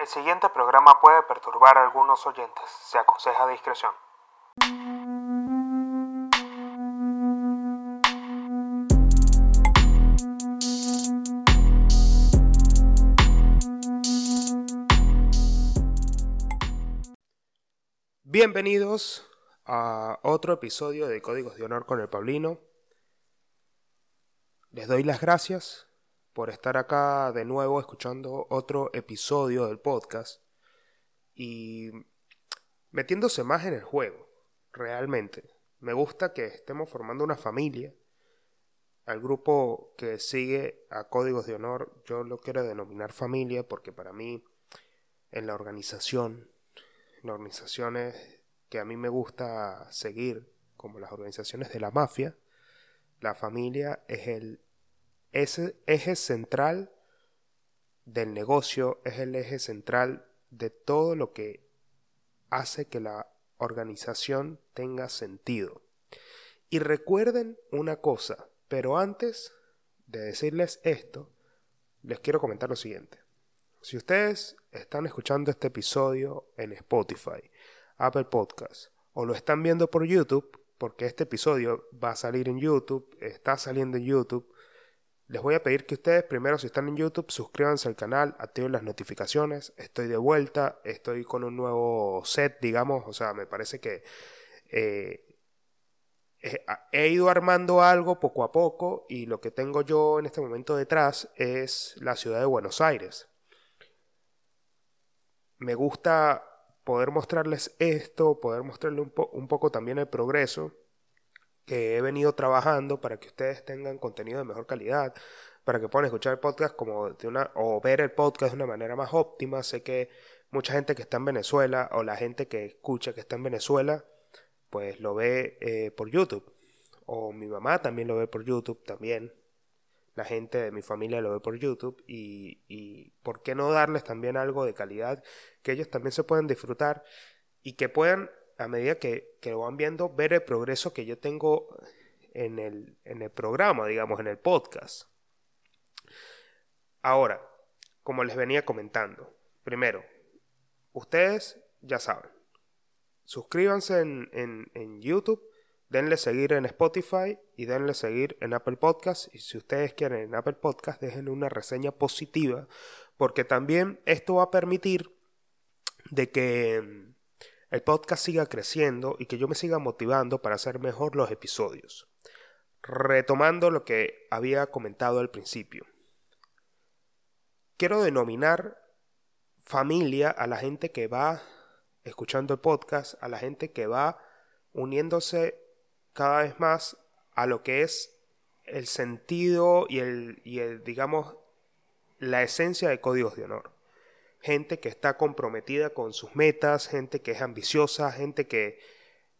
El siguiente programa puede perturbar a algunos oyentes. Se aconseja discreción. Bienvenidos a otro episodio de Códigos de Honor con el Pablino. Les doy las gracias por estar acá de nuevo escuchando otro episodio del podcast y metiéndose más en el juego, realmente. Me gusta que estemos formando una familia. Al grupo que sigue a Códigos de Honor, yo lo quiero denominar familia porque para mí, en la organización, en organizaciones que a mí me gusta seguir, como las organizaciones de la mafia, la familia es el ese eje central del negocio, es el eje central de todo lo que hace que la organización tenga sentido. Y recuerden una cosa, pero antes de decirles esto, les quiero comentar lo siguiente. Si ustedes están escuchando este episodio en Spotify, Apple Podcast o lo están viendo por YouTube, porque este episodio va a salir en YouTube, está saliendo en YouTube, les voy a pedir que ustedes primero si están en YouTube suscríbanse al canal, activen las notificaciones, estoy de vuelta, estoy con un nuevo set, digamos, o sea, me parece que eh, he ido armando algo poco a poco y lo que tengo yo en este momento detrás es la ciudad de Buenos Aires. Me gusta poder mostrarles esto, poder mostrarles un poco también el progreso que he venido trabajando para que ustedes tengan contenido de mejor calidad, para que puedan escuchar el podcast como de una o ver el podcast de una manera más óptima. Sé que mucha gente que está en Venezuela o la gente que escucha que está en Venezuela, pues lo ve eh, por YouTube. O mi mamá también lo ve por YouTube también. La gente de mi familia lo ve por YouTube y, y por qué no darles también algo de calidad que ellos también se puedan disfrutar y que puedan a medida que, lo van viendo, ver el progreso que yo tengo en el, en el programa, digamos, en el podcast. Ahora, como les venía comentando, primero, ustedes ya saben, suscríbanse en, en, en, YouTube, denle seguir en Spotify y denle seguir en Apple Podcast. Y si ustedes quieren en Apple Podcast, déjenle una reseña positiva, porque también esto va a permitir de que el podcast siga creciendo y que yo me siga motivando para hacer mejor los episodios. Retomando lo que había comentado al principio. Quiero denominar familia a la gente que va escuchando el podcast, a la gente que va uniéndose cada vez más a lo que es el sentido y el, y el digamos, la esencia de códigos de honor gente que está comprometida con sus metas, gente que es ambiciosa, gente que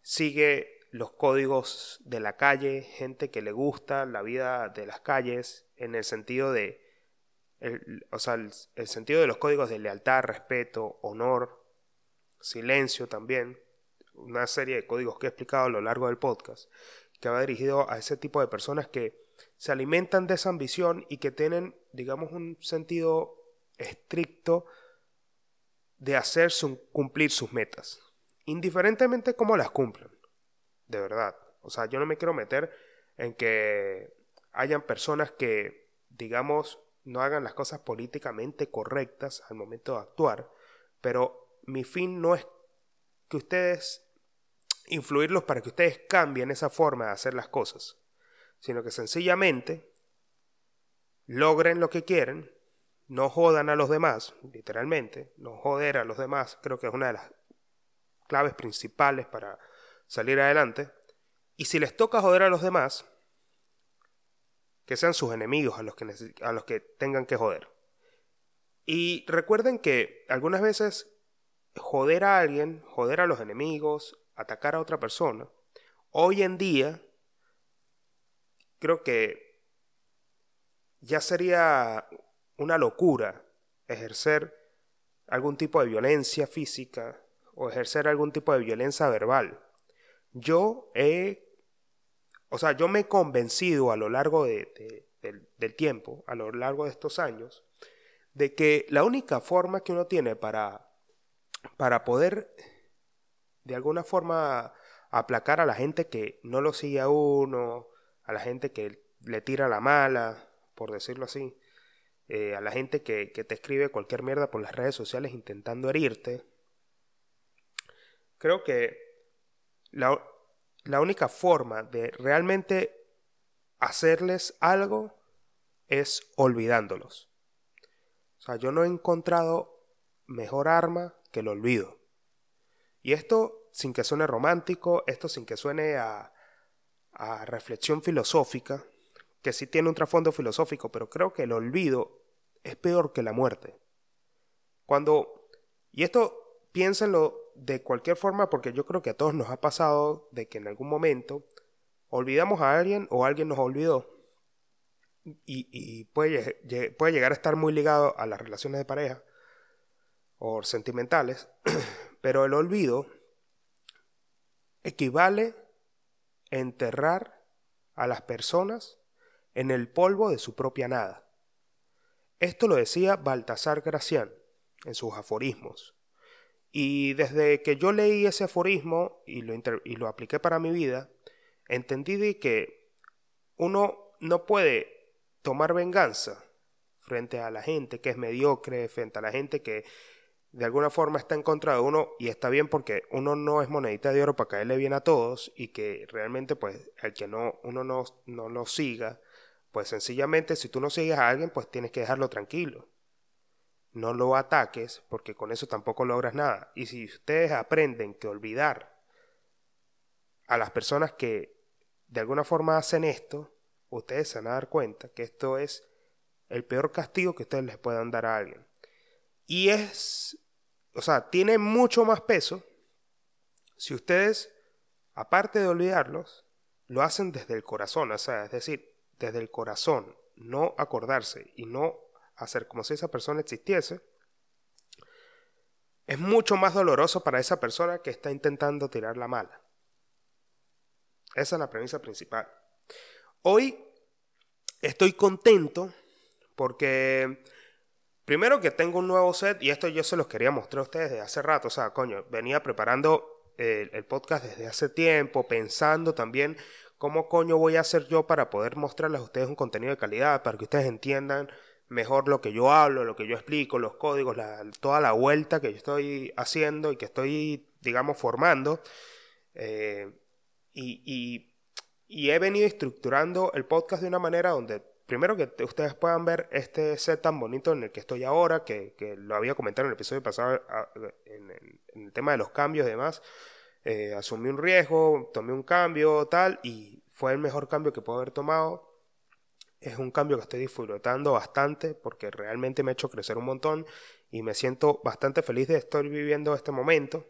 sigue los códigos de la calle, gente que le gusta la vida de las calles en el sentido de el, o sea, el, sentido de los códigos de lealtad, respeto, honor, silencio también, una serie de códigos que he explicado a lo largo del podcast, que va dirigido a ese tipo de personas que se alimentan de esa ambición y que tienen, digamos, un sentido estricto de hacer cumplir sus metas, indiferentemente cómo las cumplan, de verdad. O sea, yo no me quiero meter en que hayan personas que, digamos, no hagan las cosas políticamente correctas al momento de actuar, pero mi fin no es que ustedes influirlos para que ustedes cambien esa forma de hacer las cosas, sino que sencillamente logren lo que quieren no jodan a los demás, literalmente, no joder a los demás, creo que es una de las claves principales para salir adelante. Y si les toca joder a los demás, que sean sus enemigos a los que, a los que tengan que joder. Y recuerden que algunas veces joder a alguien, joder a los enemigos, atacar a otra persona, hoy en día creo que ya sería una locura ejercer algún tipo de violencia física o ejercer algún tipo de violencia verbal. Yo he, o sea, yo me he convencido a lo largo de, del, tiempo, a lo largo de estos años, de que la única forma que uno tiene para, para poder de alguna forma aplacar a la gente que no lo sigue a uno, a la gente que le tira la mala, por decirlo así, eh, a la gente que, te escribe cualquier mierda por las redes sociales intentando herirte, creo que la, la única forma de realmente hacerles algo es olvidándolos. O sea, yo no he encontrado mejor arma que el olvido. Y esto sin que suene romántico, esto sin que suene a, a reflexión filosófica, que sí tiene un trasfondo filosófico, pero creo que el olvido es peor que la muerte. Cuando, y esto piénsenlo de cualquier forma, porque yo creo que a todos nos ha pasado de que en algún momento olvidamos a alguien o alguien nos olvidó. Y, puede, puede llegar a estar muy ligado a las relaciones de pareja o sentimentales, pero el olvido equivale a enterrar a las personas en el polvo de su propia nada. Esto lo decía Baltasar Gracián en sus aforismos. Y desde que yo leí ese aforismo y lo, y lo apliqué para mi vida, entendí de que uno no puede tomar venganza frente a la gente que es mediocre, frente a la gente que de alguna forma está en contra de uno y está bien porque uno no es monedita de oro para caerle bien a todos y que realmente pues el que no uno no, no lo siga pues sencillamente si tú no sigues a alguien pues tienes que dejarlo tranquilo. No lo ataques porque con eso tampoco logras nada. Y si ustedes aprenden que olvidar a las personas que de alguna forma hacen esto ustedes se van a dar cuenta que esto es el peor castigo que ustedes les puedan dar a alguien. Y es, o sea, tiene mucho más peso si ustedes, aparte de olvidarlos, lo hacen desde el corazón, o sea, es decir, desde el corazón, no acordarse y no hacer como si esa persona existiese, es mucho más doloroso para esa persona que está intentando tirar la mala. Esa es la premisa principal. Hoy estoy contento porque Primero que tengo un nuevo set y esto yo se los quería mostrar a ustedes desde hace rato. O sea, coño, venía preparando el, podcast desde hace tiempo, pensando también cómo coño voy a hacer yo para poder mostrarles a ustedes un contenido de calidad, para que ustedes entiendan mejor lo que yo hablo, lo que yo explico, los códigos, toda la vuelta que yo estoy haciendo y que estoy, digamos, formando. Eh, y, y he venido estructurando el podcast de una manera donde primero que ustedes puedan ver este set tan bonito en el que estoy ahora, que, lo había comentado en el episodio pasado en, el tema de los cambios y demás. Eh, asumí un riesgo, tomé un cambio, tal, y fue el mejor cambio que puedo haber tomado. Es un cambio que estoy disfrutando bastante porque realmente me ha hecho crecer un montón y me siento bastante feliz de estar viviendo este momento.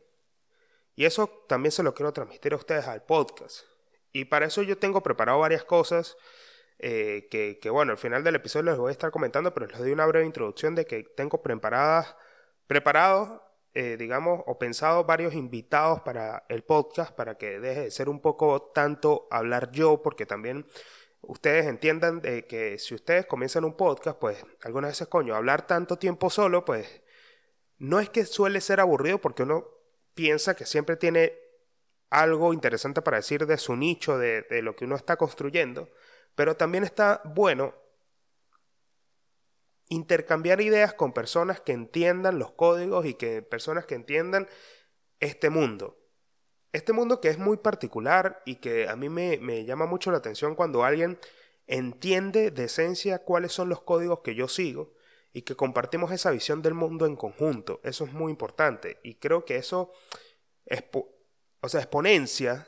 Y eso también se lo quiero transmitir a ustedes al podcast. Y para eso yo tengo preparado varias cosas. Eh, que, bueno, al final del episodio les voy a estar comentando, pero les doy una breve introducción de que tengo preparadas, preparados, eh, digamos, o pensado varios invitados para el podcast, para que deje de ser un poco tanto hablar yo, porque también ustedes entiendan de que si ustedes comienzan un podcast, pues algunas veces, coño, hablar tanto tiempo solo, pues no es que suele ser aburrido porque uno piensa que siempre tiene algo interesante para decir de su nicho, de, de lo que uno está construyendo. Pero también está bueno intercambiar ideas con personas que entiendan los códigos y que personas que entiendan este mundo. Este mundo que es muy particular y que a mí me, me llama mucho la atención cuando alguien entiende de esencia cuáles son los códigos que yo sigo y que compartimos esa visión del mundo en conjunto. Eso es muy importante y creo que eso o sea, exponencia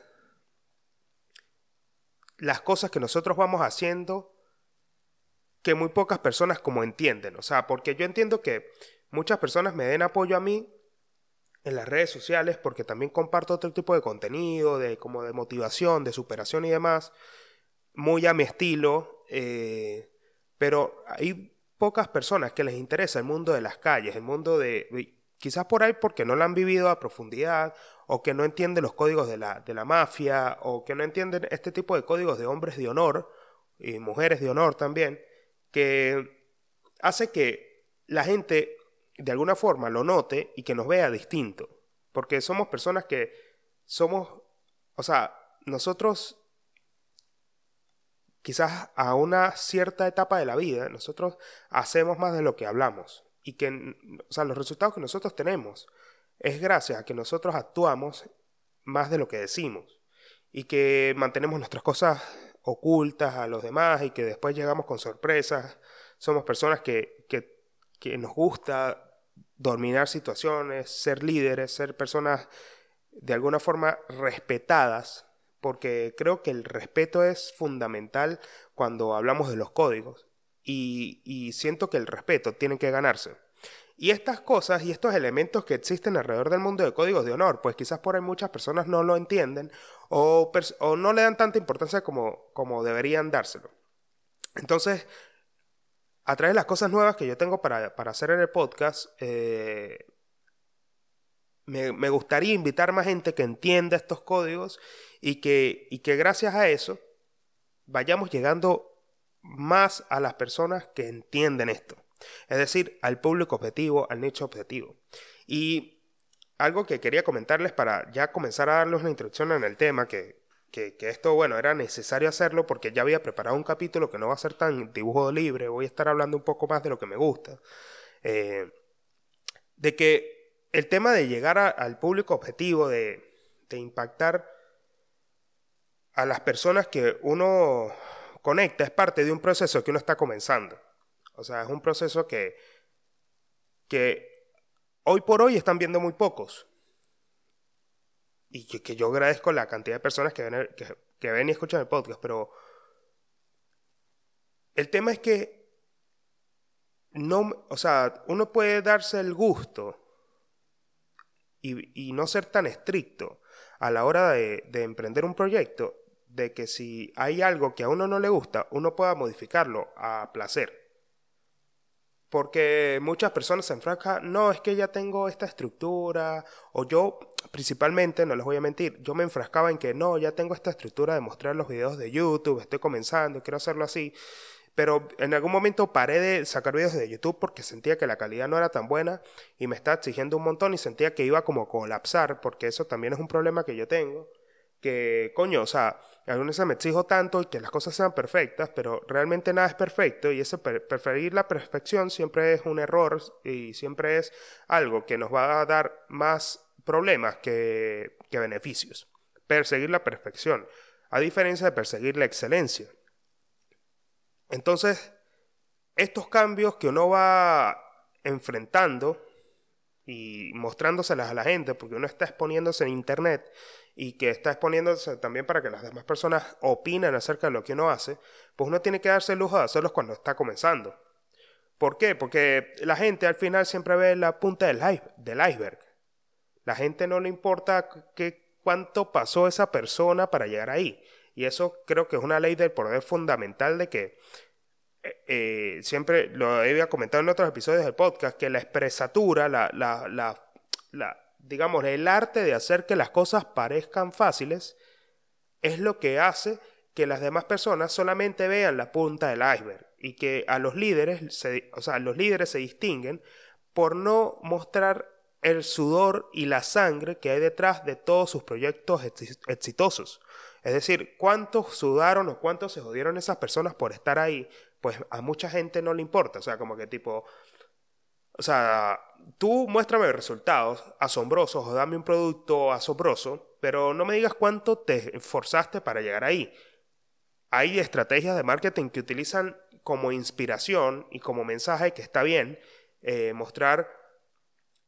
las cosas que nosotros vamos haciendo que muy pocas personas como entienden. O sea, porque yo entiendo que muchas personas me den apoyo a mí en las redes sociales porque también comparto otro tipo de contenido, de como de motivación, de superación y demás, muy a mi estilo, eh, pero hay pocas personas que les interesa el mundo de las calles, el mundo de... Quizás por ahí porque no lo han vivido a profundidad o que no entienden los códigos de la, de la mafia, o que no entienden este tipo de códigos de hombres de honor y mujeres de honor también, que hace que la gente de alguna forma lo note y que nos vea distinto. Porque somos personas que somos, o sea, nosotros quizás a una cierta etapa de la vida, nosotros hacemos más de lo que hablamos. Y que, o sea, los resultados que nosotros tenemos es gracias a que nosotros actuamos más de lo que decimos. Y que mantenemos nuestras cosas ocultas a los demás y que después llegamos con sorpresas. Somos personas que, que, nos gusta dominar situaciones, ser líderes, ser personas de alguna forma respetadas porque creo que el respeto es fundamental cuando hablamos de los códigos y, siento que el respeto tiene que ganarse. Y estas cosas y estos elementos que existen alrededor del mundo de códigos de honor, pues quizás por ahí muchas personas no lo entienden o, no le dan tanta importancia como, como deberían dárselo. Entonces, a través de las cosas nuevas que yo tengo para, hacer en el podcast, eh, me, me, gustaría invitar más gente que entienda estos códigos y que, y que gracias a eso vayamos llegando más a las personas que entienden esto. Es decir, al público objetivo, al nicho objetivo. Y algo que quería comentarles para ya comenzar a darles una introducción en el tema, que, que, esto, bueno, era necesario hacerlo porque ya había preparado un capítulo que no va a ser tan dibujo libre, voy a estar hablando un poco más de lo que me gusta. Eh, de que el tema de llegar al público objetivo, de, de impactar a las personas que uno conecta es parte de un proceso que uno está comenzando. O sea, es un proceso que, que hoy por hoy están viendo muy pocos. Y que, yo agradezco la cantidad de personas que ven, que, ven y escuchan el podcast, pero el tema es que no, o sea, uno puede darse el gusto y, no ser tan estricto a la hora de, de emprender un proyecto de que si hay algo que a uno no le gusta, uno pueda modificarlo a placer. Porque muchas personas se enfrascan, no, es que ya tengo esta estructura, o yo principalmente, no les voy a mentir, yo me enfrascaba en que no, ya tengo esta estructura de mostrar los videos de YouTube, estoy comenzando, quiero hacerlo así. Pero en algún momento paré de sacar videos de YouTube porque sentía que la calidad no era tan buena y me estaba exigiendo un montón y sentía que iba como a colapsar, porque eso también es un problema que yo tengo que, coño, o sea, algunas veces me exijo tanto y que las cosas sean perfectas, pero realmente nada es perfecto y ese preferir la perfección siempre es un error y siempre es algo que nos va a dar más problemas que, que beneficios. Perseguir la perfección, a diferencia de perseguir la excelencia. Entonces, estos cambios que uno va enfrentando y mostrándoselas a la gente, porque uno está exponiéndose en Internet, y que está exponiéndose también para que las demás personas opinen acerca de lo que uno hace, pues uno tiene que darse el lujo de hacerlos cuando está comenzando. ¿Por qué? Porque la gente al final siempre ve la punta del, iceberg. La gente no le importa cuánto pasó esa persona para llegar ahí. Y eso creo que es una ley del poder fundamental de que eh, eh, siempre lo había comentado en otros episodios del podcast, que la expresatura, la, la, la digamos, el arte de hacer que las cosas parezcan fáciles es lo que hace que las demás personas solamente vean la punta del iceberg y que a los líderes, se, o sea, los líderes se distinguen por no mostrar el sudor y la sangre que hay detrás de todos sus proyectos exitosos. Es decir, cuántos sudaron o cuántos se jodieron esas personas por estar ahí, pues a mucha gente no le importa. O sea, como que tipo, o sea, tú muéstrame resultados asombrosos o dame un producto asombroso, pero no me digas cuánto te esforzaste para llegar ahí. Hay estrategias de marketing que utilizan como inspiración y como mensaje que está bien eh, mostrar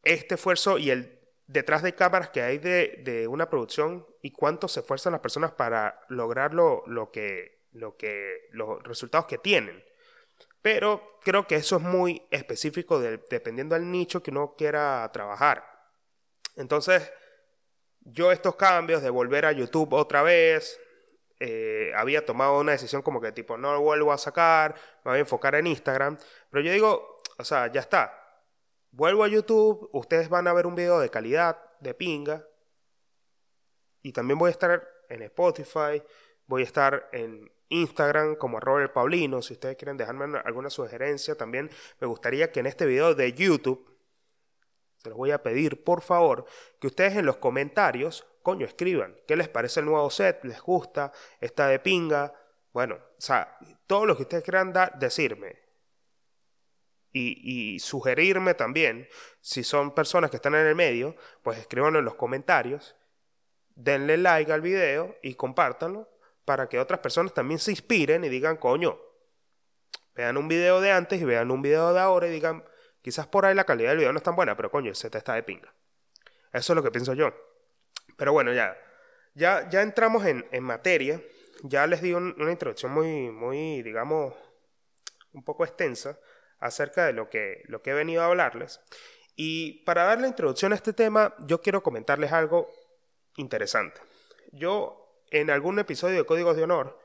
este esfuerzo y el detrás de cámaras que hay de, una producción y cuánto se esfuerzan las personas para lograr lo, que, lo que, los resultados que tienen. Pero creo que eso es muy específico dependiendo del nicho que uno quiera trabajar. Entonces, yo estos cambios de volver a YouTube otra vez, eh, había tomado una decisión como que tipo, no lo vuelvo a sacar, me voy a enfocar en Instagram. Pero yo digo, o sea, ya está. Vuelvo a YouTube, ustedes van a ver un video de calidad, de pinga. Y también voy a estar en Spotify, Voy a estar en Instagram como Robert Paulino. Si ustedes quieren dejarme alguna sugerencia, también me gustaría que en este video de YouTube, se los voy a pedir por favor, que ustedes en los comentarios, coño, escriban qué les parece el nuevo set, les gusta, está de pinga. Bueno, o sea, todo lo que ustedes quieran dar, decirme. Y, y, sugerirme también, si son personas que están en el medio, pues escríbanlo en los comentarios, denle like al video y compártanlo para que otras personas también se inspiren y digan, coño, vean un video de antes y vean un video de ahora y digan, quizás por ahí la calidad del video no es tan buena, pero coño, ese te está de pinga. Eso es lo que pienso yo. Pero bueno, ya, ya, ya entramos en, materia. Ya les di una introducción muy, muy, digamos, un poco extensa acerca de lo que, lo que he venido a hablarles. Y para dar la introducción a este tema, yo quiero comentarles algo interesante. Yo en algún episodio de Códigos de Honor,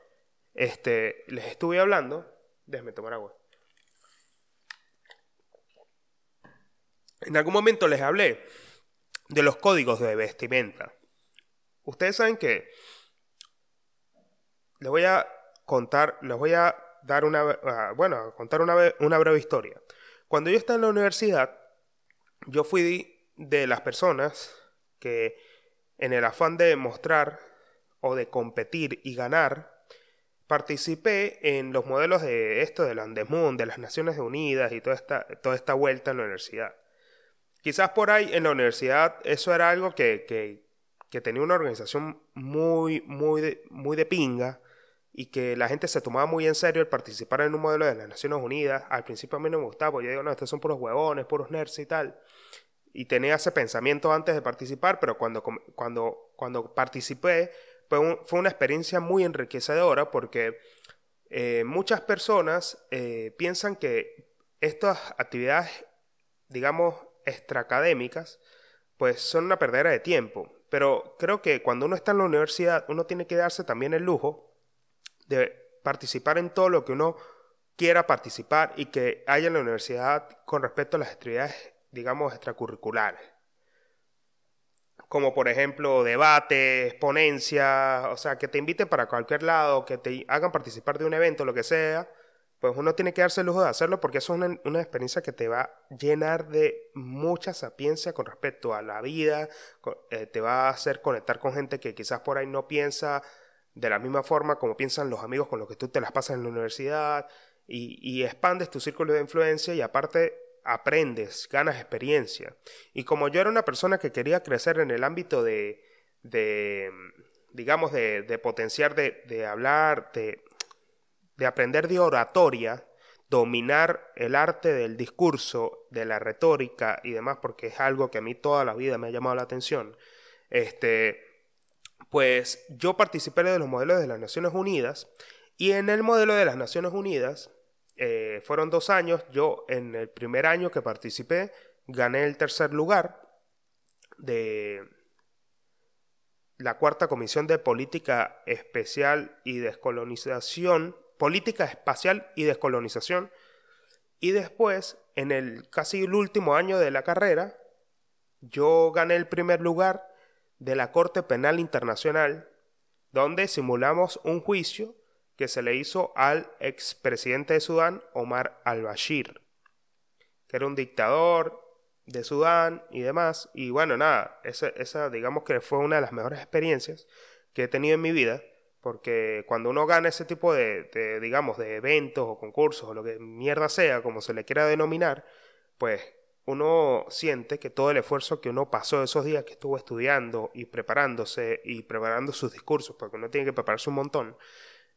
este, les estuve hablando. Déjenme tomar agua. En algún momento les hablé de los códigos de vestimenta. Ustedes saben que les voy a contar, les voy a dar una, bueno, contar una, una breve historia. Cuando yo estaba en la universidad, yo fui de las personas que en el afán de mostrar o de competir y ganar, participé en los modelos de esto del Andesmund, de las Naciones Unidas y toda esta, toda esta vuelta en la universidad. Quizás por ahí en la universidad eso era algo que, que, que tenía una organización muy, muy de, muy de pinga y que la gente se tomaba muy en serio el participar en un modelo de las Naciones Unidas. Al principio a mí no me gustaba, porque yo digo, no, estos son puros huevones, puros nerds y tal. Y tenía ese pensamiento antes de participar, pero cuando, cuando, cuando participé fue, una experiencia muy enriquecedora porque eh, muchas personas eh, piensan que estas actividades, digamos, extraacadémicas, pues son una perdera de tiempo. Pero creo que cuando uno está en la universidad, uno tiene que darse también el lujo de participar en todo lo que uno quiera participar y que haya en la universidad con respecto a las actividades, digamos, extracurriculares como por ejemplo debates, ponencias, o sea, que te inviten para cualquier lado, que te hagan participar de un evento, lo que sea, pues uno tiene que darse el lujo de hacerlo porque eso es una, experiencia que te va a llenar de mucha sapiencia con respecto a la vida, eh, te va a hacer conectar con gente que quizás por ahí no piensa de la misma forma como piensan los amigos con los que tú te las pasas en la universidad y, y expandes tu círculo de influencia y aparte aprendes, ganas experiencia. Y como yo era una persona que quería crecer en el ámbito de, de digamos, de, potenciar, de, de hablar, de, de aprender de oratoria, dominar el arte del discurso, de la retórica y demás, porque es algo que a mí toda la vida me ha llamado la atención, este, pues yo participé de los modelos de las Naciones Unidas y en el modelo de las Naciones Unidas eh, fueron dos años. Yo en el primer año que participé gané el tercer lugar de la cuarta comisión de política especial y descolonización, política espacial y descolonización. Y después, en el casi el último año de la carrera, yo gané el primer lugar de la Corte Penal Internacional, donde simulamos un juicio que se le hizo al expresidente de Sudán, Omar al-Bashir, que era un dictador de Sudán y demás. Y bueno, nada, esa, esa digamos que fue una de las mejores experiencias que he tenido en mi vida, porque cuando uno gana ese tipo de, de, digamos, de eventos o concursos o lo que mierda sea, como se le quiera denominar, pues uno siente que todo el esfuerzo que uno pasó esos días que estuvo estudiando y preparándose y preparando sus discursos, porque uno tiene que prepararse un montón,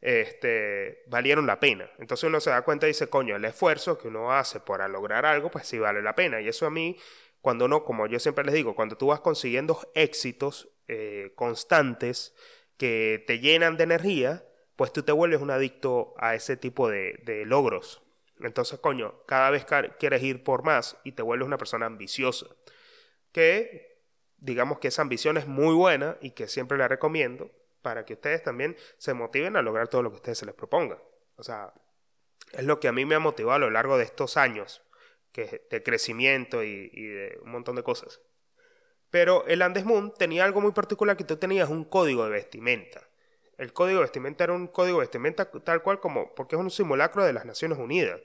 este, valieron la pena. Entonces uno se da cuenta y dice, coño, el esfuerzo que uno hace para lograr algo, pues sí vale la pena. Y eso a mí, cuando uno, como yo siempre les digo, cuando tú vas consiguiendo éxitos eh, constantes que te llenan de energía, pues tú te vuelves un adicto a ese tipo de, de logros. Entonces, coño, cada vez quieres ir por más y te vuelves una persona ambiciosa. Que digamos que esa ambición es muy buena y que siempre la recomiendo, para que ustedes también se motiven a lograr todo lo que ustedes se les proponga. O sea, es lo que a mí me ha motivado a lo largo de estos años que, de crecimiento y, de un montón de cosas. Pero el Andes Moon tenía algo muy particular que tú tenías un código de vestimenta. El código de vestimenta era un código de vestimenta tal cual como, porque es un simulacro de las Naciones Unidas,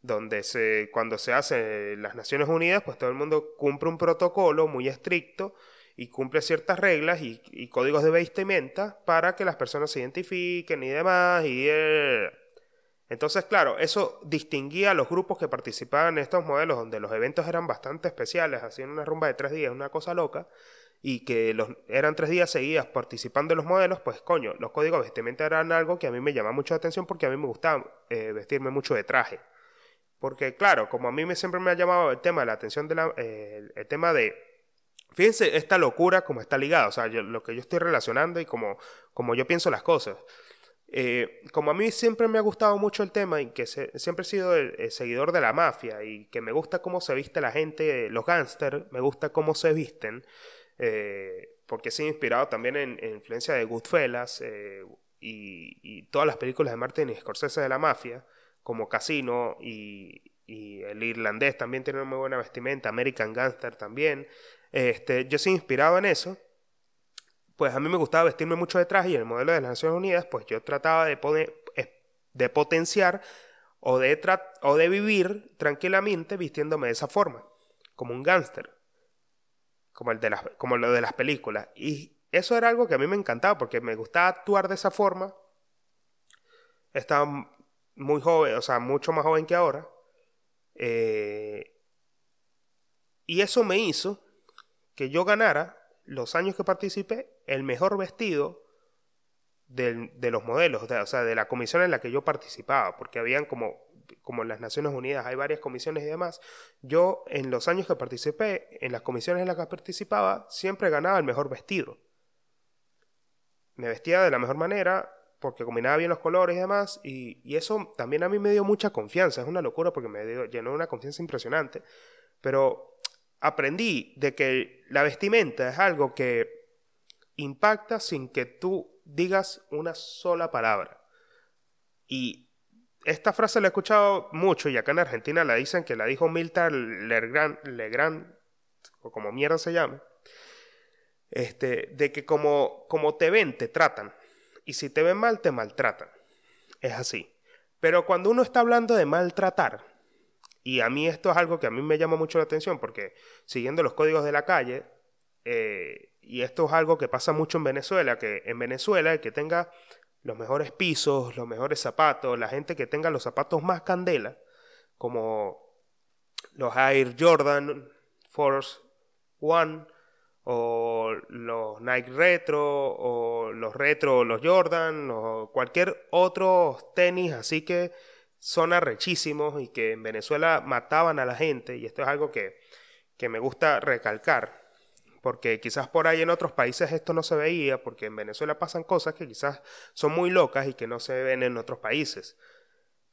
donde cuando se hace las Naciones Unidas, pues todo el mundo cumple un protocolo muy estricto y cumple ciertas reglas y, códigos de vestimenta para que las personas se identifiquen y demás. Y, eh, Entonces, claro, eso distinguía a los grupos que participaban en estos modelos, donde los eventos eran bastante especiales, hacían una rumba de tres días, una cosa loca, y que los, eran tres días seguidas participando en los modelos, pues coño, los códigos de vestimenta eran algo que a mí me llamaba mucho la atención porque a mí me gustaba eh, vestirme mucho de traje. Porque claro, como a mí me, siempre me ha llamado el tema de la atención de la, eh, el tema de Fíjense esta locura como está ligada, o sea, lo que yo estoy relacionando y como, como yo pienso las cosas. Eh, como a mí siempre me ha gustado mucho el tema y que siempre he sido el, seguidor de la mafia y que me gusta cómo se viste la gente, los gángsters, me gusta cómo se visten, eh, porque he inspirado también en, influencia de Goodfellas eh, y, todas las películas de Martin Scorsese de la mafia, como Casino y, y el irlandés también tiene una muy buena vestimenta, American Gangster también. Este, yo soy inspirado en eso. Pues a mí me gustaba vestirme mucho de traje y el modelo de las Naciones Unidas, pues yo trataba de, poner, de potenciar o de, o de vivir tranquilamente vistiéndome de esa forma, como un gángster, como, como lo de las películas. Y eso era algo que a mí me encantaba porque me gustaba actuar de esa forma. Estaba muy joven, o sea, mucho más joven que ahora. Eh, y eso me hizo que yo ganara, los años que participé, el mejor vestido de los modelos, o sea, de la comisión en la que yo participaba, porque habían como, como en las Naciones Unidas hay varias comisiones y demás, yo en los años que participé, en las comisiones en las que participaba, siempre ganaba el mejor vestido. Me vestía de la mejor manera, porque combinaba bien los colores y demás, y, y, eso también a mí me dio mucha confianza, es una locura porque me dio, llenó una confianza impresionante, pero aprendí de que la vestimenta es algo que impacta sin que tú digas una sola palabra. Y esta frase la he escuchado mucho y acá en Argentina la dicen que la dijo Milton Legrand, Legrand o como mierda se llama, este, de que como, como te ven, te tratan. Y si te ven mal, te maltratan. Es así. Pero cuando uno está hablando de maltratar, y a mí esto es algo que a mí me llama mucho la atención porque siguiendo los códigos de la calle, eh, y esto es algo que pasa mucho en Venezuela, que en Venezuela el que tenga los mejores pisos, los mejores zapatos, la gente que tenga los zapatos más candela, como los Air Jordan Force One, o los Nike Retro, o los Retro, los Jordan, o cualquier otro tenis, así que son arrechísimos y que en Venezuela mataban a la gente, y esto es algo que, que me gusta recalcar, porque quizás por ahí en otros países esto no se veía, porque en Venezuela pasan cosas que quizás son muy locas y que no se ven en otros países.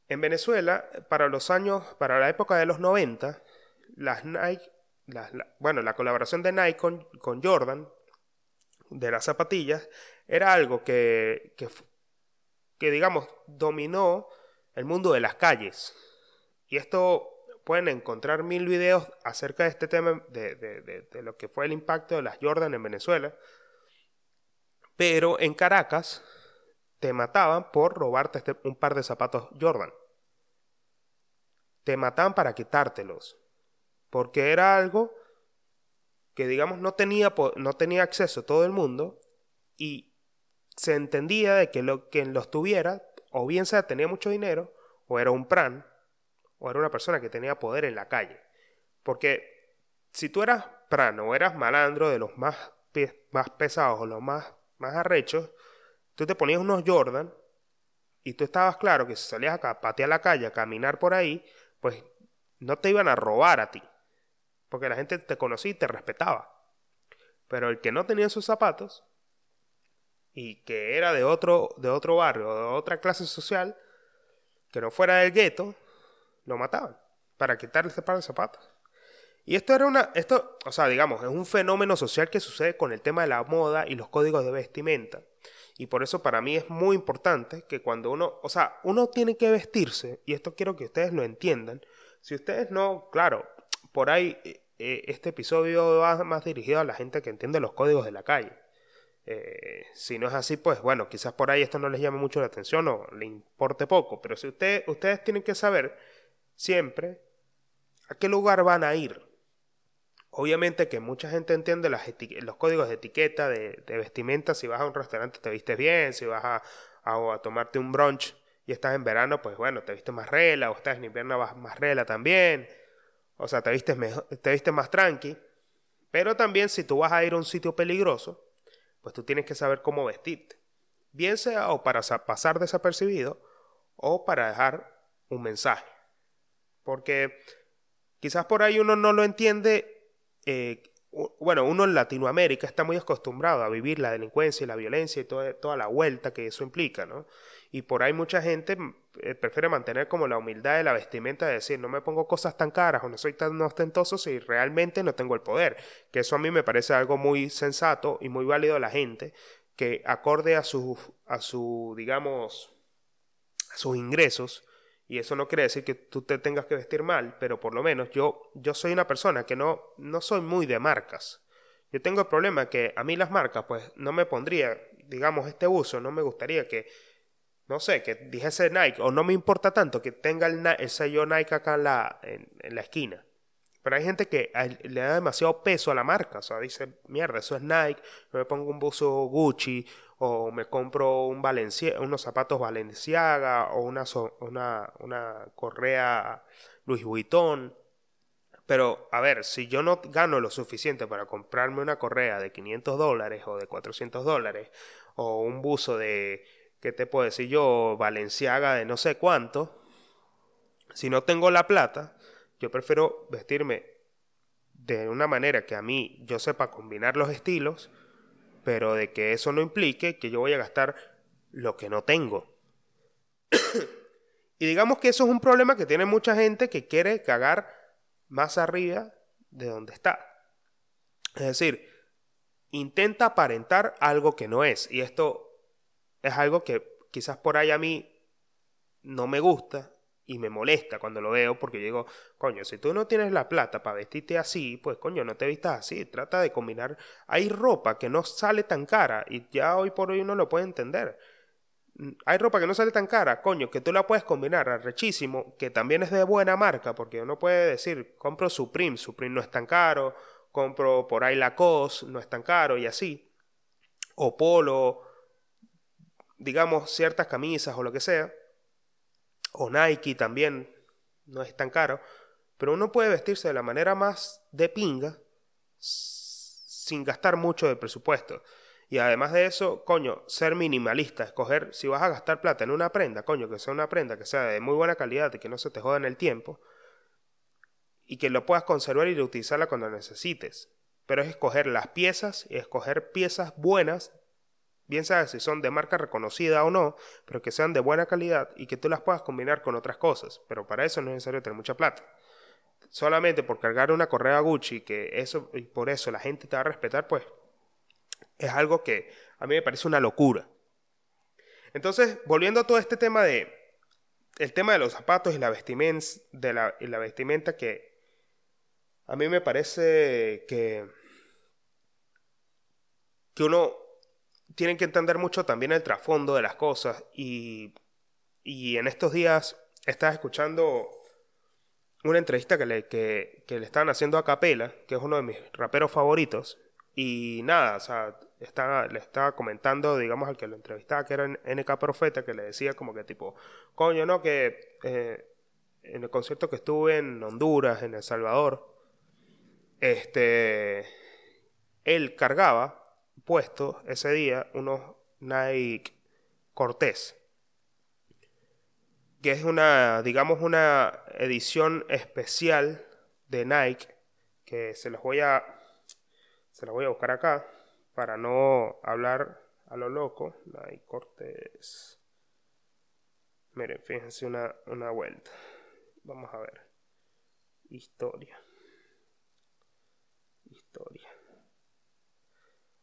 En Venezuela, para los años, para la época de los 90, las Nike, bueno, la colaboración de Nike con, con, Jordan, de las zapatillas, era algo que, que, que digamos, dominó el mundo de las calles. Y esto pueden encontrar mil videos acerca de este tema, de, lo que fue el impacto de las Jordan en Venezuela. Pero en Caracas te mataban por robarte este, un par de zapatos Jordan. Te mataban para quitártelos. Porque era algo que, digamos, no tenía, no tenía acceso todo el mundo. Y se entendía de que lo, quien los tuviera o bien sea tenía mucho dinero, o era un pran, o era una persona que tenía poder en la calle. Porque si tú eras pran o eras malandro de los más, más pesados o los más, más arrechos, tú te ponías unos Jordan y tú estabas claro que si salías a patear la calle, a caminar por ahí, pues no te iban a robar a ti. Porque la gente te conocía y te respetaba. Pero el que no tenía sus zapatos y que era de otro, de otro barrio de otra clase social, que no fuera del gueto, lo mataban para quitarle ese par de zapatos. Y esto era una, esto, o sea, digamos, es un fenómeno social que sucede con el tema de la moda y los códigos de vestimenta. Y por eso para mí es muy importante que cuando uno, o sea, uno tiene que vestirse, y esto quiero que ustedes lo entiendan, si ustedes no, claro, por ahí eh, este episodio va más dirigido a la gente que entiende los códigos de la calle. Eh, si no es así, pues bueno, quizás por ahí esto no les llame mucho la atención o le importe poco, pero si usted, ustedes tienen que saber siempre a qué lugar van a ir. Obviamente que mucha gente entiende los códigos de etiqueta, de, vestimenta, si vas a un restaurante te vistes bien, si vas a, a, tomarte un brunch y estás en verano, pues bueno, te vistes más rela, o estás en invierno vas más rela también, o sea, te vistes, mejor, te vistes más tranqui, pero también si tú vas a ir a un sitio peligroso, pues tú tienes que saber cómo vestirte. Bien sea o para pasar desapercibido o para dejar un mensaje. Porque quizás por ahí uno no lo entiende. Eh, bueno, uno en Latinoamérica está muy acostumbrado a vivir la delincuencia y la violencia y toda, toda la vuelta que eso implica, ¿no? Y por ahí mucha gente prefiere mantener como la humildad de la vestimenta de decir, no me pongo cosas tan caras o no soy tan ostentoso si realmente no tengo el poder. Que eso a mí me parece algo muy sensato y muy válido a la gente, que acorde a su, a su digamos, a sus ingresos, y eso no quiere decir que tú te tengas que vestir mal, pero por lo menos yo, yo soy una persona que no, no soy muy de marcas. Yo tengo el problema que a mí las marcas, pues no me pondría, digamos, este uso, no me gustaría que no sé, que dijese Nike, o no me importa tanto que tenga el, sello Nike acá en la, en, la esquina. Pero hay gente que le da demasiado peso a la marca, o sea, dice, mierda, eso es Nike, me pongo un buzo Gucci, o me compro un unos zapatos Valenciaga, o una, una, una correa Louis Vuitton. Pero, a ver, si yo no gano lo suficiente para comprarme una correa de 500 dólares o de 400 dólares, o un buzo de ¿qué te puedo decir yo? Valenciaga de no sé cuánto. Si no tengo la plata, yo prefiero vestirme de una manera que a mí yo sepa combinar los estilos, pero de que eso no implique que yo voy a gastar lo que no tengo. y digamos que eso es un problema que tiene mucha gente que quiere cagar más arriba de donde está. Es decir, intenta aparentar algo que no es. Y esto es algo que quizás por ahí a mí no me gusta y me molesta cuando lo veo porque digo, coño, si tú no tienes la plata para vestirte así, pues coño, no te vistas así, trata de combinar. Hay ropa que no sale tan cara y ya hoy por hoy uno lo puede entender. Hay ropa que no sale tan cara, coño, que tú la puedes combinar arrechísimo, que también es de buena marca, porque uno puede decir, compro Supreme, Supreme no es tan caro, compro por ahí Lacoste, no es tan caro y así. O Polo, digamos, ciertas camisas o lo que sea, o Nike también, no es tan caro, pero uno puede vestirse de la manera más de pinga sin gastar mucho de presupuesto. Y además de eso, coño, ser minimalista, escoger si vas a gastar plata en una prenda, coño, que sea una prenda que sea de muy buena calidad y que no se te joda en el tiempo, y que lo puedas conservar y utilizarla cuando necesites. Pero es escoger las piezas y escoger piezas buenas bien sea si son de marca reconocida o no, pero que sean de buena calidad y que tú las puedas combinar con otras cosas. Pero para eso no es necesario tener mucha plata. Solamente por cargar una correa Gucci, que eso y por eso la gente te va a respetar, pues es algo que a mí me parece una locura. Entonces, volviendo a todo este tema de el tema de los zapatos y la vestimenta, y la vestimenta que a mí me parece que que uno tienen que entender mucho también el trasfondo de las cosas y, y en estos días estaba escuchando una entrevista que le, que, le estaban haciendo a Capela, que es uno de mis raperos favoritos, y nada, o sea, estaba, le estaba comentando, digamos, al que lo entrevistaba, que era NK Profeta, que le decía como que tipo, coño, ¿no? Que eh, en el concierto que estuve en Honduras, en El Salvador, este, él cargaba puesto ese día unos Nike Cortés, que es una, digamos, una edición especial de Nike que se los voy a, se los voy a buscar acá para no hablar a lo loco. Nike Cortés. Miren, fíjense una, una vuelta. Vamos a ver. Historia.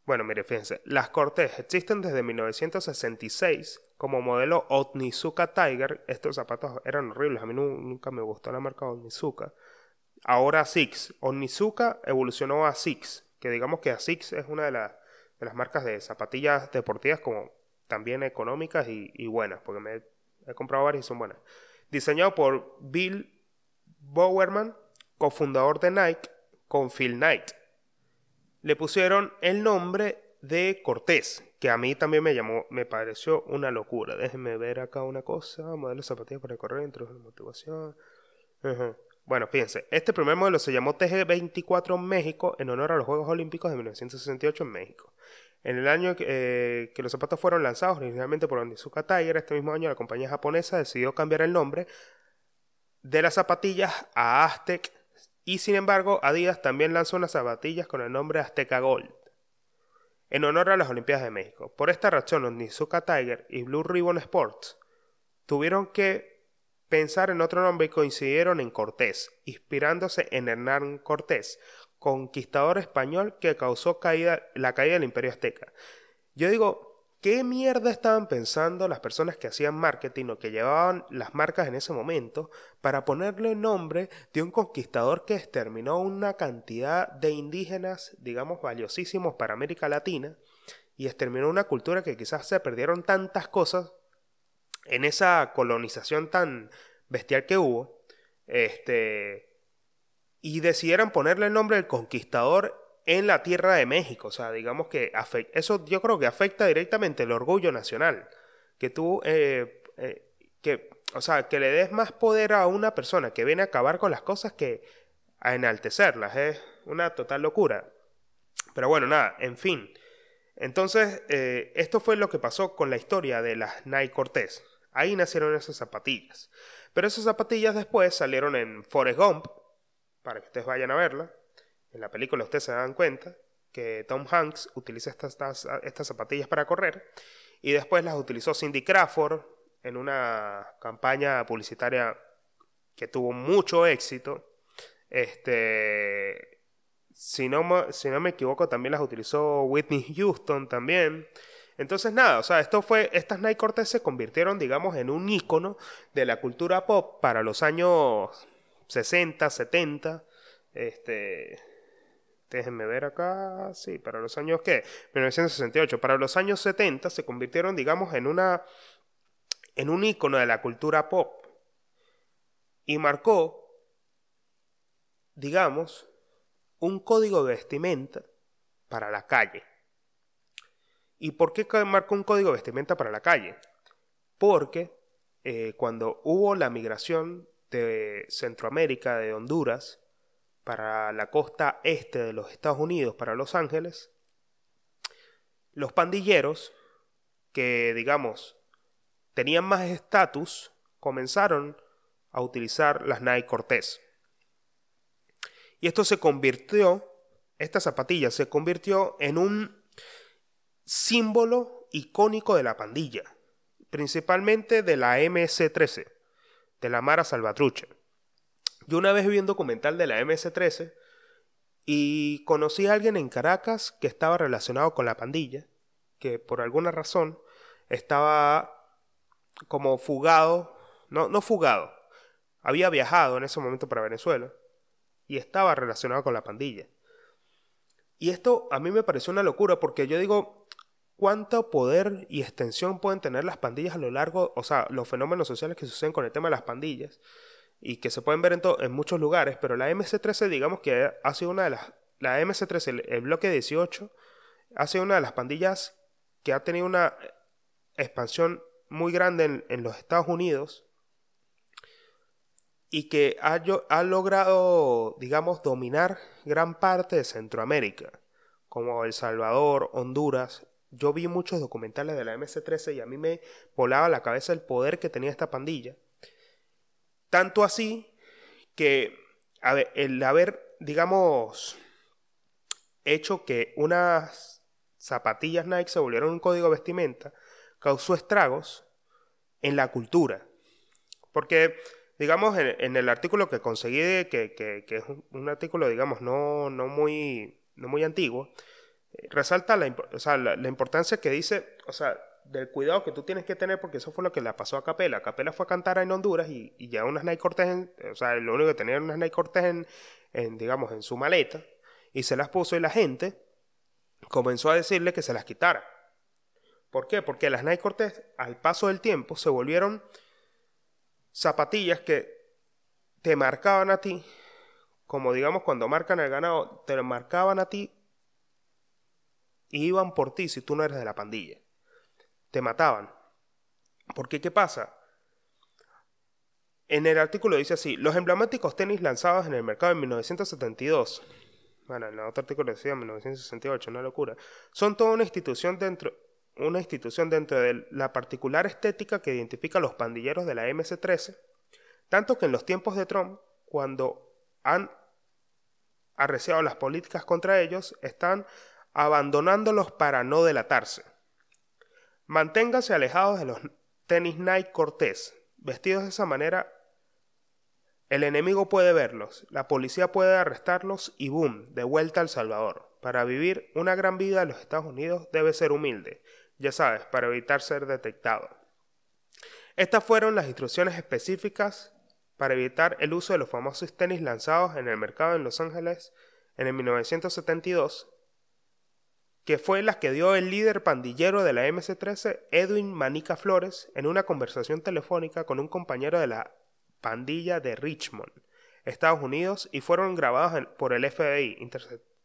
Bueno, mire, fíjense, las Cortés existen desde 1966 como modelo Otnizuka Tiger. Estos zapatos eran horribles, a mí nunca me gustó la marca Otnizuka. Ahora Six. Otnizuka evolucionó a Six, que digamos que a Six es una de las marcas de zapatillas deportivas como también económicas y, buenas, porque me he, comprado varias y son buenas. Diseñado por Bill Bowerman, cofundador de Nike, con Phil Knight. Le pusieron el nombre de Cortés, que a mí también me llamó, me pareció una locura. Déjenme ver acá una cosa, modelo de zapatillas para correr, de motivación. Bueno, fíjense, este primer modelo se llamó TG24 México en honor a los Juegos Olímpicos de 1968 en México. En el año eh, que los zapatos fueron lanzados originalmente por Onitsuka Tiger, este mismo año la compañía japonesa decidió cambiar el nombre de las zapatillas a Aztec y sin embargo Adidas también lanzó unas zapatillas con el nombre Azteca Gold en honor a las Olimpiadas de México. Por esta razón, Onitsuka Tiger y Blue Ribbon Sports tuvieron que pensar en otro nombre y coincidieron en Cortés, inspirándose en Hernán Cortés, conquistador español que causó caída, la caída del imperio azteca. Yo digo, ¿qué mierda estaban pensando las personas que hacían marketing o que llevaban las marcas en ese momento para ponerle el nombre de un conquistador que exterminó una cantidad de indígenas, digamos, valiosísimos para América Latina y exterminó una cultura que quizás se perdieron tantas cosas en esa colonización tan bestial que hubo? Este y decidieran ponerle el nombre del conquistador en la tierra de México. O sea, digamos que eso yo creo que afecta directamente el orgullo nacional. Que tú, eh, eh, que, o sea, que le des más poder a una persona que viene a acabar con las cosas que a enaltecerlas. Es una total locura. Pero bueno, nada, en fin. Entonces, eh, esto fue lo que pasó con la historia de las Nike Cortés. Ahí nacieron esas zapatillas. Pero esas zapatillas después salieron en Forrest Gump, para que ustedes vayan a verla. En la película ustedes se dan cuenta que Tom Hanks utiliza estas, estas, zapatillas para correr y después las utilizó Cindy Crawford en una campaña publicitaria que tuvo mucho éxito. Este, si no, si no me equivoco, también las utilizó Whitney Houston también. Entonces, nada, o sea, esto fue, estas Nike Cortez se convirtieron, digamos, en un icono de la cultura pop para los años 60, 70. Este, déjenme ver acá, sí, para los años ¿qué? 1968. Para los años 70 se convirtieron, digamos, en una en un icono de la cultura pop y marcó, digamos, un código de vestimenta para la calle. ¿Y por qué marcó un código de vestimenta para la calle? Porque eh, cuando hubo la migración de Centroamérica, de Honduras, para la costa este de los Estados Unidos, para Los Ángeles, los pandilleros, que digamos tenían más estatus, comenzaron a utilizar las Nike Cortés. Y esto se convirtió, esta zapatilla se convirtió en un símbolo icónico de la pandilla, principalmente de la MS-13 de la Mara Salvatrucha. Yo una vez vi un documental de la MS-13 y conocí a alguien en Caracas que estaba relacionado con la pandilla, que por alguna razón estaba como fugado, no, no fugado, había viajado en ese momento para Venezuela y estaba relacionado con la pandilla. Y esto a mí me pareció una locura porque yo digo, cuánto poder y extensión pueden tener las pandillas a lo largo, o sea, los fenómenos sociales que suceden con el tema de las pandillas y que se pueden ver en, en muchos lugares, pero la MC13 digamos que ha sido una de las, la MC13, el, bloque 18, ha sido una de las pandillas que ha tenido una expansión muy grande en, los Estados Unidos y que ha, ha logrado, digamos, dominar gran parte de Centroamérica, como El Salvador, Honduras, yo vi muchos documentales de la MS-13 y a mí me volaba la cabeza el poder que tenía esta pandilla. Tanto así que el haber, digamos, hecho que unas zapatillas Nike se volvieron un código de vestimenta causó estragos en la cultura. Porque, digamos, en, el artículo que conseguí, que, es un, artículo, digamos, no, muy, no muy antiguo, resalta la, la, importancia que dice, o sea, del cuidado que tú tienes que tener, porque eso fue lo que le pasó a Capela. Capela fue a cantar en Honduras y, ya unas Nike Cortés, o sea, lo único que tenía unas Nike Cortés en, digamos, en su maleta, y se las puso y la gente comenzó a decirle que se las quitara. ¿Por qué? Porque las Nike Cortez, al paso del tiempo, se volvieron zapatillas que te marcaban a ti, como digamos cuando marcan el ganado, te marcaban a ti y iban por ti si tú no eres de la pandilla. Te mataban. Porque, ¿qué pasa? En el artículo dice así, los emblemáticos tenis lanzados en el mercado en 1972, bueno, en el otro artículo decía 1968, una locura, son toda una institución dentro, una institución dentro de la particular estética que identifica a los pandilleros de la MS-13, tanto que en los tiempos de Trump, cuando han arreciado las políticas contra ellos, están abandonándolos para no delatarse. Manténganse alejados de los tenis Nike Cortés. Vestidos de esa manera, el enemigo puede verlos, la policía puede arrestarlos y boom, de vuelta al Salvador. Para vivir una gran vida en los Estados Unidos debe ser humilde, ya sabes, para evitar ser detectado. Estas fueron las instrucciones específicas para evitar el uso de los famosos tenis lanzados en el mercado en Los Ángeles en el 1972, que fue las que dio el líder pandillero de la MC-13, Edwin Manica Flores, en una conversación telefónica con un compañero de la pandilla de Richmond, Estados Unidos, y fueron grabadas por el FBI,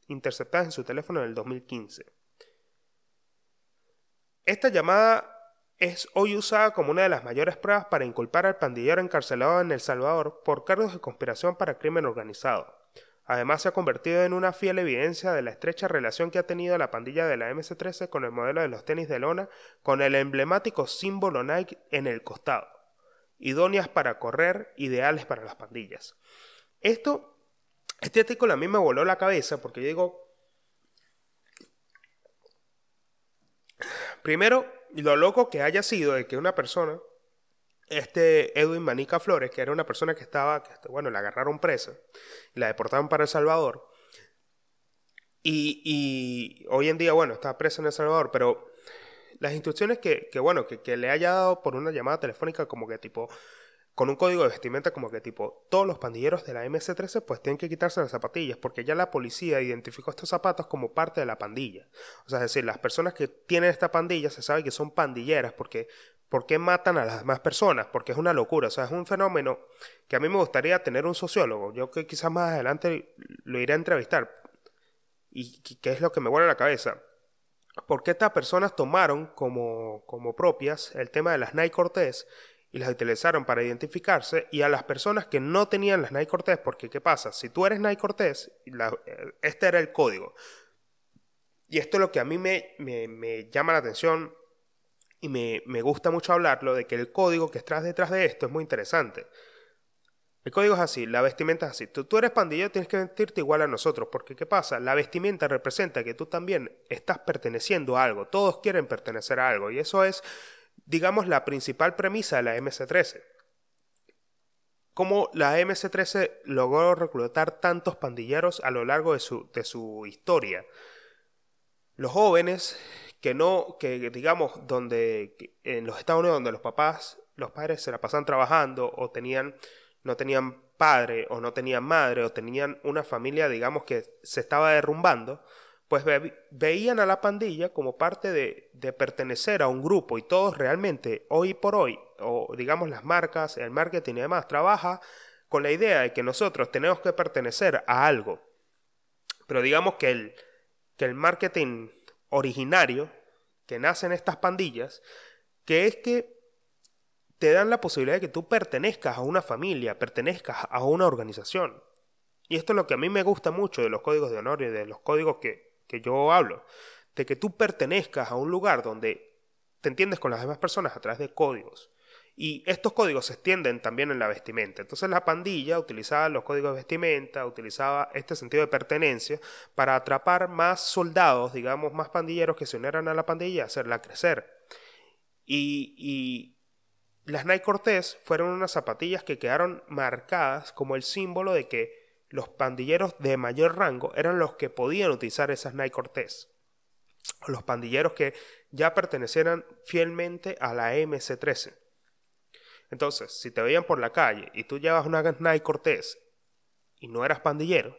interceptadas en su teléfono en el 2015. Esta llamada es hoy usada como una de las mayores pruebas para inculpar al pandillero encarcelado en El Salvador por cargos de conspiración para crimen organizado. Además, se ha convertido en una fiel evidencia de la estrecha relación que ha tenido la pandilla de la MS-13 con el modelo de los tenis de lona, con el emblemático símbolo Nike en el costado. Idóneas para correr, ideales para las pandillas. Esto, este artículo a mí me voló la cabeza porque digo, primero, lo loco que haya sido de que una persona, este Edwin Manica Flores, que era una persona que estaba, que, bueno, la agarraron presa y la deportaron para El Salvador. Y, hoy en día, bueno, está presa en El Salvador, pero las instrucciones que, que bueno, que, que le haya dado por una llamada telefónica como que tipo, con un código de vestimenta como que tipo, todos los pandilleros de la MS-13 pues tienen que quitarse las zapatillas porque ya la policía identificó estos zapatos como parte de la pandilla. O sea, es decir, las personas que tienen esta pandilla se sabe que son pandilleras porque ¿por qué matan a las demás personas? Porque es una locura, o sea, es un fenómeno que a mí me gustaría tener un sociólogo, yo que quizás más adelante lo iré a entrevistar. ¿Y qué es lo que me vuelve a la cabeza? ¿Por qué estas personas tomaron como, como propias el tema de las Nike Cortés y las utilizaron para identificarse y a las personas que no tenían las Nike Cortés, porque ¿qué pasa? Si tú eres Nike Cortés, eh, este era el código. Y esto es lo que a mí me, me, llama la atención y me, me, gusta mucho hablarlo, de que el código que está detrás de esto es muy interesante. El código es así, la vestimenta es así. Tú, tú eres pandillero, tienes que vestirte igual a nosotros, porque ¿qué pasa? La vestimenta representa que tú también estás perteneciendo a algo, todos quieren pertenecer a algo, y eso es digamos, la principal premisa de la MC-13. Cómo la MC-13 logró reclutar tantos pandilleros a lo largo de su, de su historia. Los jóvenes que no, que digamos, donde en los Estados Unidos, donde los papás, los padres se la pasan trabajando o tenían, no tenían padre o no tenían madre o tenían una familia, digamos, que se estaba derrumbando, pues veían a la pandilla como parte de, pertenecer a un grupo y todos realmente hoy por hoy, o digamos las marcas, el marketing y demás, trabaja con la idea de que nosotros tenemos que pertenecer a algo. Pero digamos que el, que el marketing originario que nace en estas pandillas, que es que te dan la posibilidad de que tú pertenezcas a una familia, pertenezcas a una organización. Y esto es lo que a mí me gusta mucho de los códigos de honor y de los códigos que, que yo hablo, de que tú pertenezcas a un lugar donde te entiendes con las demás personas a través de códigos. Y estos códigos se extienden también en la vestimenta. Entonces la pandilla utilizaba los códigos de vestimenta, utilizaba este sentido de pertenencia para atrapar más soldados, digamos, más pandilleros que se unieran a la pandilla y hacerla crecer. Y, las Nike Cortés fueron unas zapatillas que quedaron marcadas como el símbolo de que los pandilleros de mayor rango eran los que podían utilizar esas Nike Cortés. Los pandilleros que ya pertenecieran fielmente a la MC-13. Entonces, si te veían por la calle y tú llevas una Nike Cortés y no eras pandillero,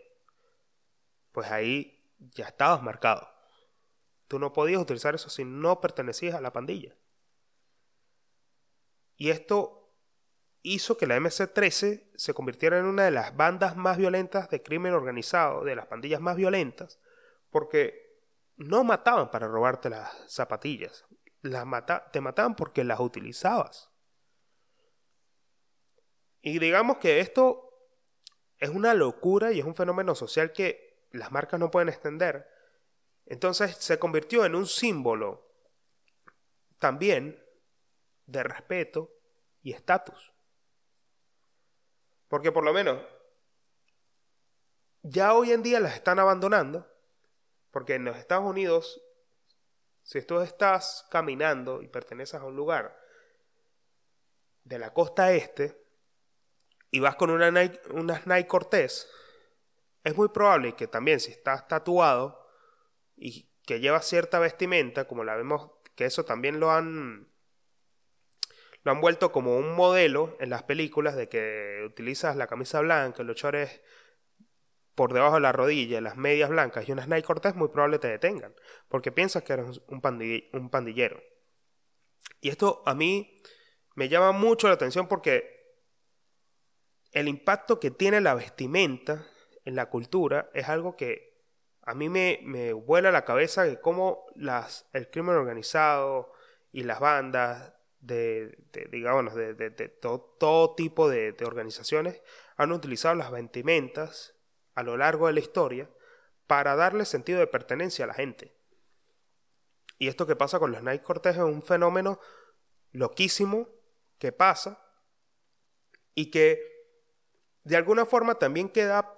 pues ahí ya estabas marcado. Tú no podías utilizar eso si no pertenecías a la pandilla. Y esto hizo que la MC-13 se convirtiera en una de las bandas más violentas de crimen organizado, de las pandillas más violentas, porque no mataban para robarte las zapatillas, las te mataban porque las utilizabas. Y digamos que esto es una locura y es un fenómeno social que las marcas no pueden extender, entonces se convirtió en un símbolo también de respeto y estatus. Porque por lo menos ya hoy en día las están abandonando, porque en los Estados Unidos, si tú estás caminando y perteneces a un lugar de la costa este y vas con una Nike, una Nike Cortés, es muy probable que también si estás tatuado y que lleva cierta vestimenta, como la vemos, que eso también lo han lo han vuelto como un modelo en las películas de que utilizas la camisa blanca, los chores por debajo de la rodilla, las medias blancas y unas Nike cortas, muy probable te detengan, porque piensas que eres un, un pandillero. Y esto a mí me llama mucho la atención porque el impacto que tiene la vestimenta en la cultura es algo que a mí me, me vuela la cabeza de cómo las, el crimen organizado y las bandas de, digamos, de, de, todo, tipo de, organizaciones han utilizado las ventimentas a lo largo de la historia para darle sentido de pertenencia a la gente. Y esto que pasa con los Night Cortés es un fenómeno loquísimo que pasa y que de alguna forma también queda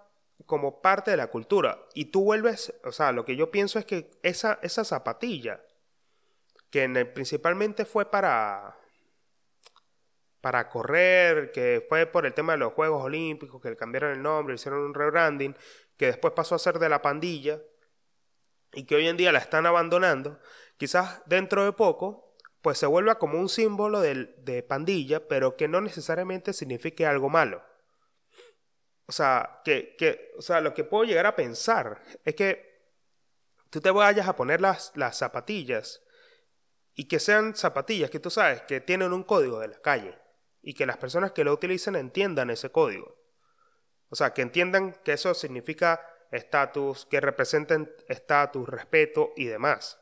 como parte de la cultura. Y tú vuelves, o sea, lo que yo pienso es que esa, esa zapatilla, que principalmente fue para, para correr, que fue por el tema de los Juegos Olímpicos, que le cambiaron el nombre, hicieron un rebranding, que después pasó a ser de la pandilla, y que hoy en día la están abandonando, quizás dentro de poco, pues se vuelva como un símbolo de, de pandilla, pero que no necesariamente signifique algo malo. O sea, que, que, o sea, lo que puedo llegar a pensar es que tú te vayas a poner las, las zapatillas y que sean zapatillas que tú sabes que tienen un código de la calle y que las personas que lo utilicen entiendan ese código. O sea, que entiendan que eso significa estatus, que representen estatus, respeto y demás.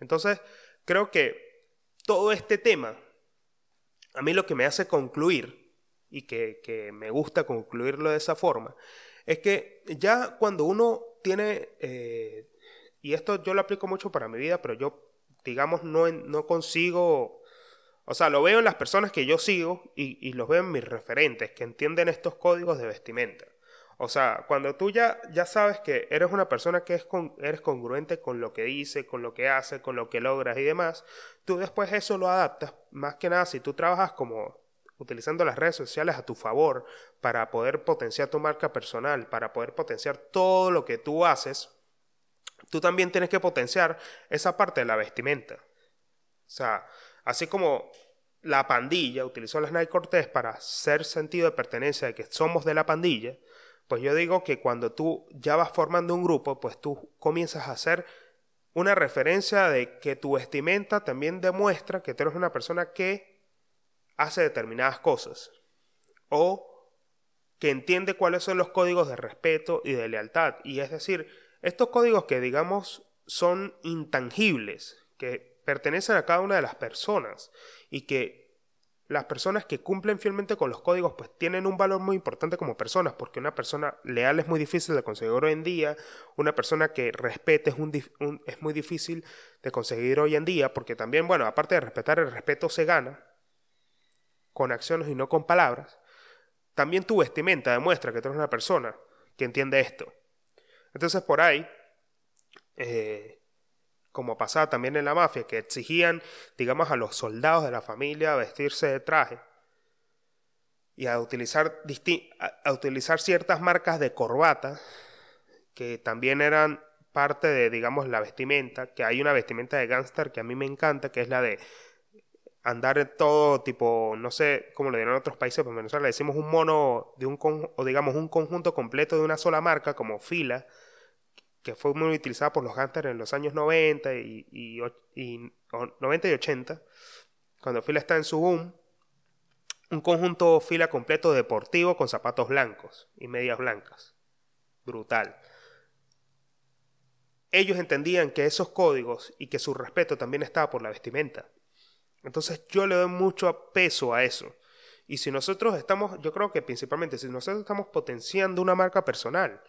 Entonces, creo que todo este tema, a mí lo que me hace concluir y que, me gusta concluirlo de esa forma, es que ya cuando uno tiene, eh, y esto yo lo aplico mucho para mi vida, pero yo, digamos, no, no consigo, o sea, lo veo en las personas que yo sigo y, y los veo en mis referentes, que entienden estos códigos de vestimenta. O sea, cuando tú ya, ya sabes que eres una persona que es eres congruente con lo que dice, con lo que hace, con lo que logras y demás, tú después eso lo adaptas, más que nada si tú trabajas como utilizando las redes sociales a tu favor para poder potenciar tu marca personal, para poder potenciar todo lo que tú haces, tú también tienes que potenciar esa parte de la vestimenta. O sea, así como la pandilla utilizó las Nike Cortés para hacer sentido de pertenencia de que somos de la pandilla, pues yo digo que cuando tú ya vas formando un grupo, pues tú comienzas a hacer una referencia de que tu vestimenta también demuestra que tú eres una persona que hace determinadas cosas o que entiende cuáles son los códigos de respeto y de lealtad. Y es decir, estos códigos que digamos son intangibles, que pertenecen a cada una de las personas y que las personas que cumplen fielmente con los códigos pues tienen un valor muy importante como personas, porque una persona leal es muy difícil de conseguir hoy en día, una persona que respete es, es muy difícil de conseguir hoy en día, porque también, bueno, aparte de respetar, el respeto se gana, con acciones y no con palabras, también tu vestimenta demuestra que tú eres una persona que entiende esto. Entonces por ahí, eh, como pasaba también en la mafia, que exigían, digamos, a los soldados de la familia vestirse de traje y a utilizar, a utilizar ciertas marcas de corbata, que también eran parte de, digamos, la vestimenta, que hay una vestimenta de gángster que a mí me encanta, que es la de andar todo tipo, no sé cómo le dirán en otros países, pero en Venezuela le decimos un mono de un o digamos un conjunto completo de una sola marca, como fila, que fue muy utilizada por los gangsters en los años 90 y, y, y 90 y 80, cuando Fila está en su boom, un conjunto fila completo deportivo con zapatos blancos y medias blancas. Brutal. Ellos entendían que esos códigos y que su respeto también estaba por la vestimenta. Entonces yo le doy mucho peso a eso. Y si nosotros estamos, yo creo que principalmente si nosotros estamos potenciando una marca personal,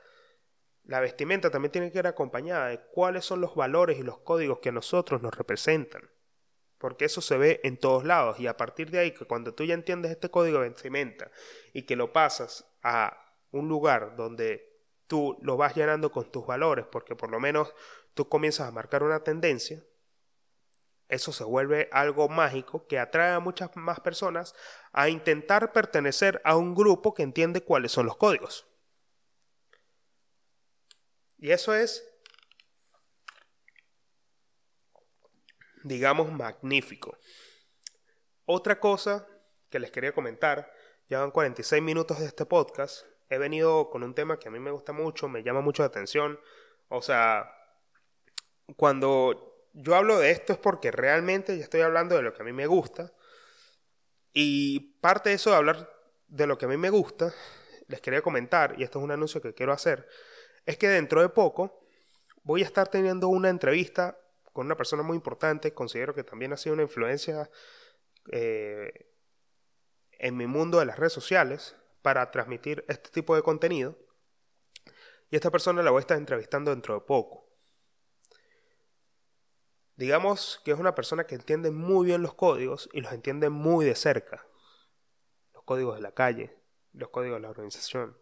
la vestimenta también tiene que ir acompañada de cuáles son los valores y los códigos que a nosotros nos representan. Porque eso se ve en todos lados. Y a partir de ahí, que cuando tú ya entiendes este código de vestimenta y que lo pasas a un lugar donde tú lo vas llenando con tus valores, porque por lo menos tú comienzas a marcar una tendencia, eso se vuelve algo mágico que atrae a muchas más personas a intentar pertenecer a un grupo que entiende cuáles son los códigos. Y eso es, digamos, magnífico. Otra cosa que les quería comentar, llevan 46 minutos de este podcast, he venido con un tema que a mí me gusta mucho, me llama mucho la atención. O sea, cuando yo hablo de esto es porque realmente yo estoy hablando de lo que a mí me gusta. Y parte de eso de hablar de lo que a mí me gusta, les quería comentar, y esto es un anuncio que quiero hacer, es que dentro de poco voy a estar teniendo una entrevista con una persona muy importante, considero que también ha sido una influencia eh, en mi mundo de las redes sociales para transmitir este tipo de contenido. Y esta persona la voy a estar entrevistando dentro de poco. Digamos que es una persona que entiende muy bien los códigos y los entiende muy de cerca. Los códigos de la calle, los códigos de la organización,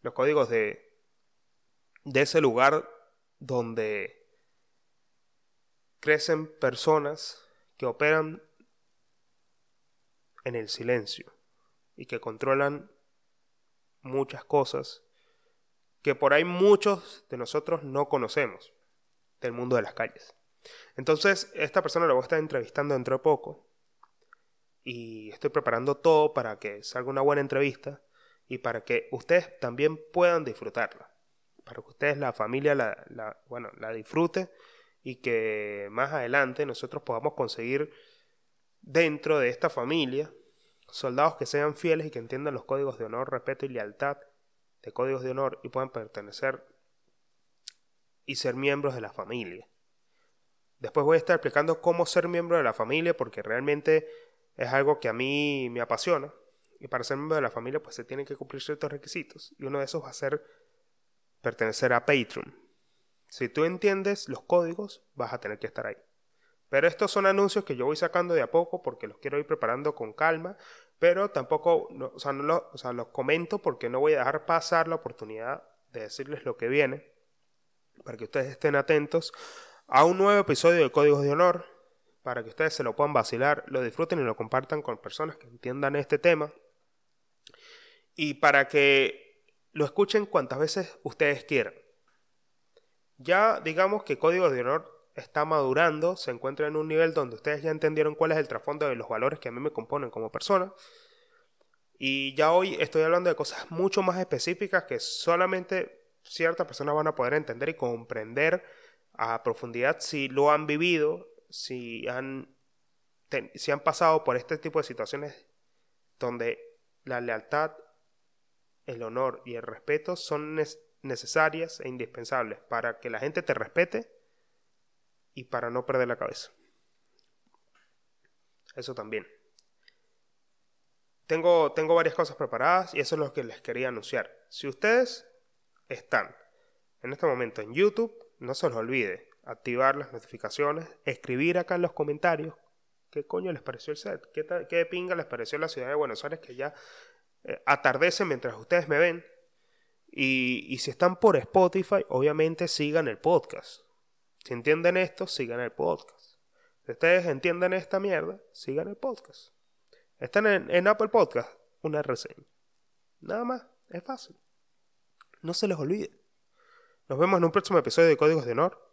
los códigos de, de ese lugar donde crecen personas que operan en el silencio y que controlan muchas cosas que por ahí muchos de nosotros no conocemos del mundo de las calles. Entonces, esta persona la voy a estar entrevistando dentro de poco y estoy preparando todo para que salga una buena entrevista y para que ustedes también puedan disfrutarla para que ustedes, la familia, la, bueno, la disfrute y que más adelante nosotros podamos conseguir dentro de esta familia soldados que sean fieles y que entiendan los códigos de honor, respeto y lealtad de códigos de honor y puedan pertenecer y ser miembros de la familia. Después voy a estar explicando cómo ser miembro de la familia porque realmente es algo que a mí me apasiona y para ser miembro de la familia pues se tienen que cumplir ciertos requisitos y uno de esos va a ser pertenecer a Patreon. Si tú entiendes los códigos, vas a tener que estar ahí. Pero estos son anuncios que yo voy sacando de a poco porque los quiero ir preparando con calma, pero tampoco, o, sea, los comento porque no voy a dejar pasar la oportunidad de decirles lo que viene, para que ustedes estén atentos a un nuevo episodio de Códigos de Honor, para que ustedes se lo puedan vacilar, lo disfruten y lo compartan con personas que entiendan este tema, y para que lo escuchen cuantas veces ustedes quieran. Ya digamos que Código de Honor está madurando, se encuentra en un nivel donde ustedes ya entendieron cuál es el trasfondo de los valores que a mí me componen como persona. Y ya hoy estoy hablando de cosas mucho más específicas que solamente ciertas personas van a poder entender y comprender a profundidad si lo han vivido, si han, si han pasado por este tipo de situaciones donde la lealtad el honor y el respeto son necesarias e indispensables para que la gente te respete y para no perder la cabeza. Eso también. Tengo, tengo varias cosas preparadas y eso es lo que les quería anunciar. Si ustedes están en este momento en YouTube, no se los olvide activar las notificaciones, escribir acá en los comentarios qué coño les pareció el set, qué, qué pinga les pareció la ciudad de Buenos Aires que ya eh, atardece mientras ustedes me ven. Y, si están por Spotify, obviamente sigan el podcast. Si entienden esto, sigan el podcast. Si ustedes entienden esta mierda, sigan el podcast. Están en, en Apple Podcast, una reseña. Nada más, es fácil. No se les olvide. Nos vemos en un próximo episodio de Códigos de Honor.